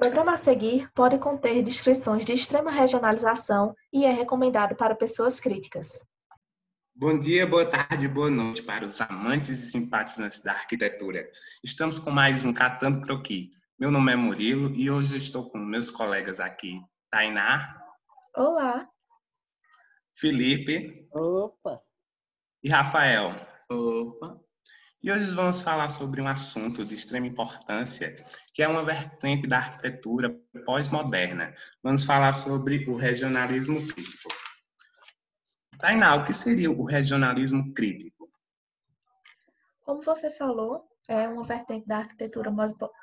programa a seguir pode conter descrições de extrema regionalização e é recomendado para pessoas críticas. Bom dia, boa tarde, boa noite para os amantes e simpatizantes da arquitetura. Estamos com mais um Catando Croqui. Meu nome é Murilo e hoje eu estou com meus colegas aqui, Tainá. Olá. Felipe. Opa. E Rafael. Opa. E hoje vamos falar sobre um assunto de extrema importância, que é uma vertente da arquitetura pós-moderna. Vamos falar sobre o regionalismo crítico. Tainá, o que seria o regionalismo crítico? Como você falou, é uma vertente da arquitetura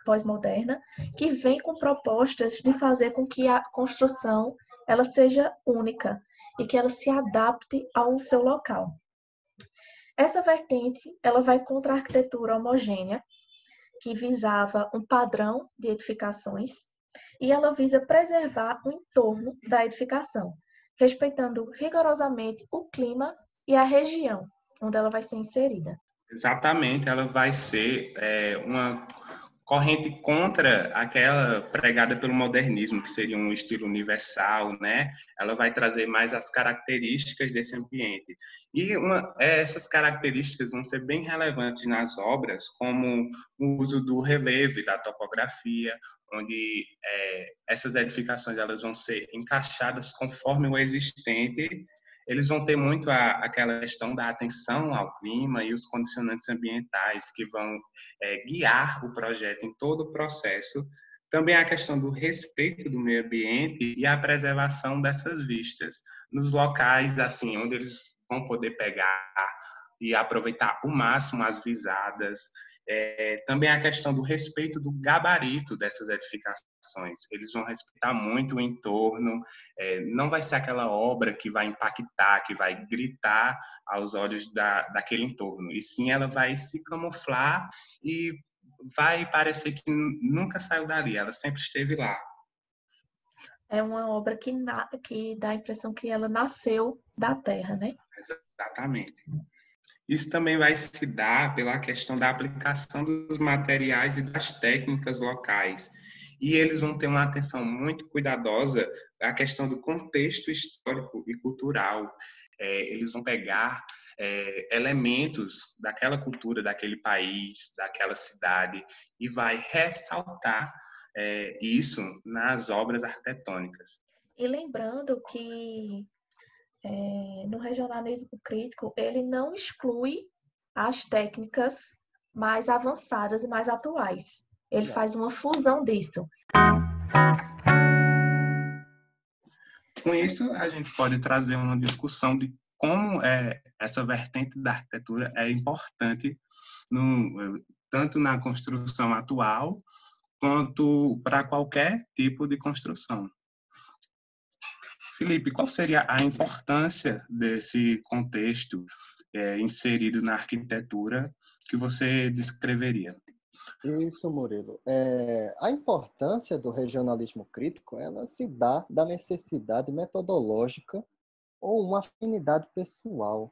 pós-moderna que vem com propostas de fazer com que a construção ela seja única e que ela se adapte ao seu local. Essa vertente, ela vai contra a arquitetura homogênea, que visava um padrão de edificações, e ela visa preservar o entorno da edificação, respeitando rigorosamente o clima e a região onde ela vai ser inserida. Exatamente, ela vai ser é, uma corrente contra aquela pregada pelo modernismo, que seria um estilo universal, né? Ela vai trazer mais as características desse ambiente. E uma, essas características vão ser bem relevantes nas obras, como o uso do relevo e da topografia, onde é, essas edificações elas vão ser encaixadas conforme o existente eles vão ter muito a, aquela questão da atenção ao clima e os condicionantes ambientais que vão é, guiar o projeto em todo o processo. Também a questão do respeito do meio ambiente e a preservação dessas vistas nos locais assim onde eles vão poder pegar e aproveitar o máximo as visadas, é, também a questão do respeito do gabarito dessas edificações. Eles vão respeitar muito o entorno, é, não vai ser aquela obra que vai impactar, que vai gritar aos olhos da, daquele entorno, e sim ela vai se camuflar e vai parecer que nunca saiu dali, ela sempre esteve lá. É uma obra que, na, que dá a impressão que ela nasceu da terra, né? Exatamente. Isso também vai se dar pela questão da aplicação dos materiais e das técnicas locais. E eles vão ter uma atenção muito cuidadosa à questão do contexto histórico e cultural. É, eles vão pegar é, elementos daquela cultura, daquele país, daquela cidade, e vai ressaltar é, isso nas obras arquitetônicas. E lembrando que é, no regionalismo crítico, ele não exclui as técnicas mais avançadas e mais atuais. Ele faz uma fusão disso. Com isso, a gente pode trazer uma discussão de como é, essa vertente da arquitetura é importante no, tanto na construção atual quanto para qualquer tipo de construção. Felipe, qual seria a importância desse contexto é, inserido na arquitetura que você descreveria? Isso, Murilo. É, a importância do regionalismo crítico ela se dá da necessidade metodológica ou uma afinidade pessoal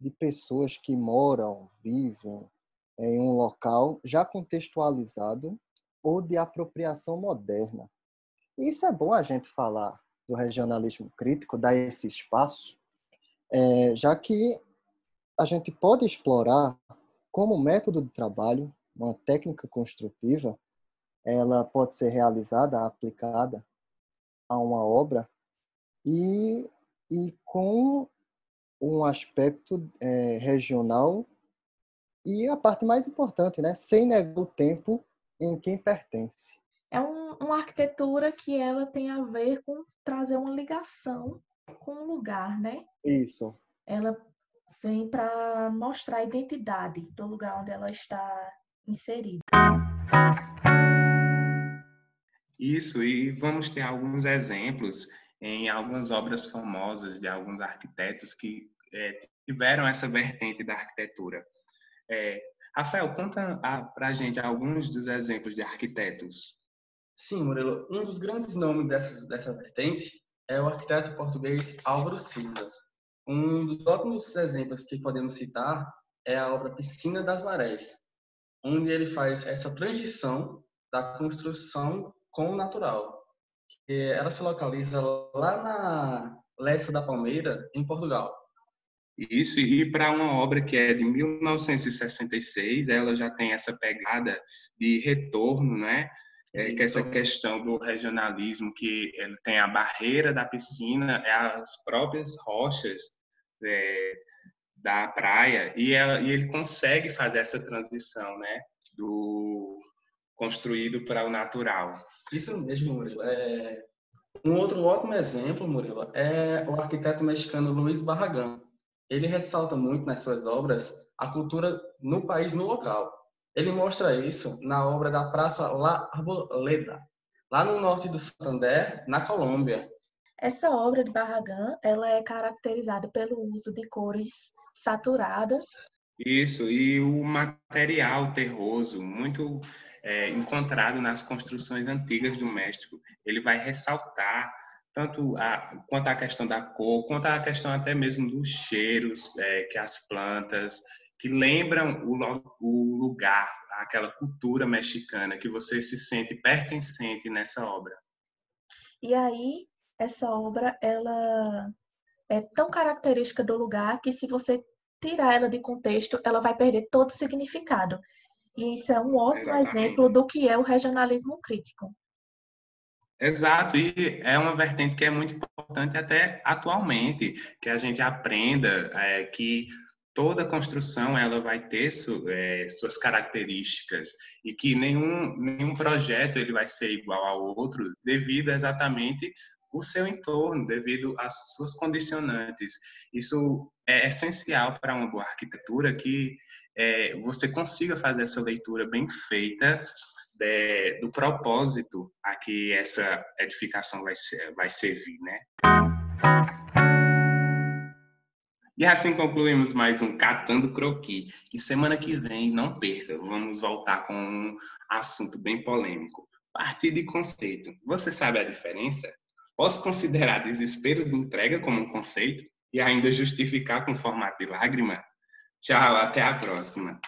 de pessoas que moram, vivem em um local já contextualizado ou de apropriação moderna. Isso é bom a gente falar, do regionalismo crítico, dar esse espaço, é, já que a gente pode explorar como método de trabalho uma técnica construtiva, ela pode ser realizada, aplicada a uma obra e, e com um aspecto é, regional e a parte mais importante, né, sem negar o tempo em quem pertence é um, uma arquitetura que ela tem a ver com trazer uma ligação com o lugar, né? Isso. Ela vem para mostrar a identidade do lugar onde ela está inserida. Isso, e vamos ter alguns exemplos em algumas obras famosas de alguns arquitetos que é, tiveram essa vertente da arquitetura. É, Rafael, conta para a gente alguns dos exemplos de arquitetos. Sim, Murilo. Um dos grandes nomes dessa, dessa vertente é o arquiteto português Álvaro Silva. Um dos ótimos exemplos que podemos citar é a obra Piscina das Marés, onde ele faz essa transição da construção com o natural. Ela se localiza lá na Lessa da Palmeira, em Portugal. Isso, e para uma obra que é de 1966, ela já tem essa pegada de retorno, né? É, que essa questão do regionalismo, que ele tem a barreira da piscina, é as próprias rochas é, da praia, e, ela, e ele consegue fazer essa transição, né? Do construído para o natural. Isso mesmo, Murilo. É... Um outro ótimo exemplo, Murilo, é o arquiteto mexicano Luiz Barragán. Ele ressalta muito nas suas obras a cultura no país, no local. Ele mostra isso na obra da Praça La Arboleda, lá no norte do Santander, na Colômbia. Essa obra de Barragán, ela é caracterizada pelo uso de cores saturadas. Isso, e o material terroso, muito é, encontrado nas construções antigas do México. Ele vai ressaltar tanto a, quanto a questão da cor, quanto a questão até mesmo dos cheiros é, que as plantas, que lembram o, o lugar, aquela cultura mexicana, que você se sente pertencente nessa obra. E aí, essa obra, ela é tão característica do lugar que se você tirar ela de contexto, ela vai perder todo o significado. E isso é um ótimo Exatamente. exemplo do que é o regionalismo crítico. Exato, e é uma vertente que é muito importante até atualmente, que a gente aprenda é, que toda construção ela vai ter su, é, suas características e que nenhum, nenhum projeto ele vai ser igual ao outro devido exatamente o seu entorno, devido às suas condicionantes. Isso é essencial para uma boa arquitetura que é, você consiga fazer essa leitura bem feita de, do propósito a que essa edificação vai, ser, vai servir, né? E assim concluímos mais um Catando Croqui. E semana que vem, não perca, vamos voltar com um assunto bem polêmico. Partido e conceito. Você sabe a diferença? Posso considerar desespero de entrega como um conceito e ainda justificar com formato de lágrima? Tchau, até a próxima.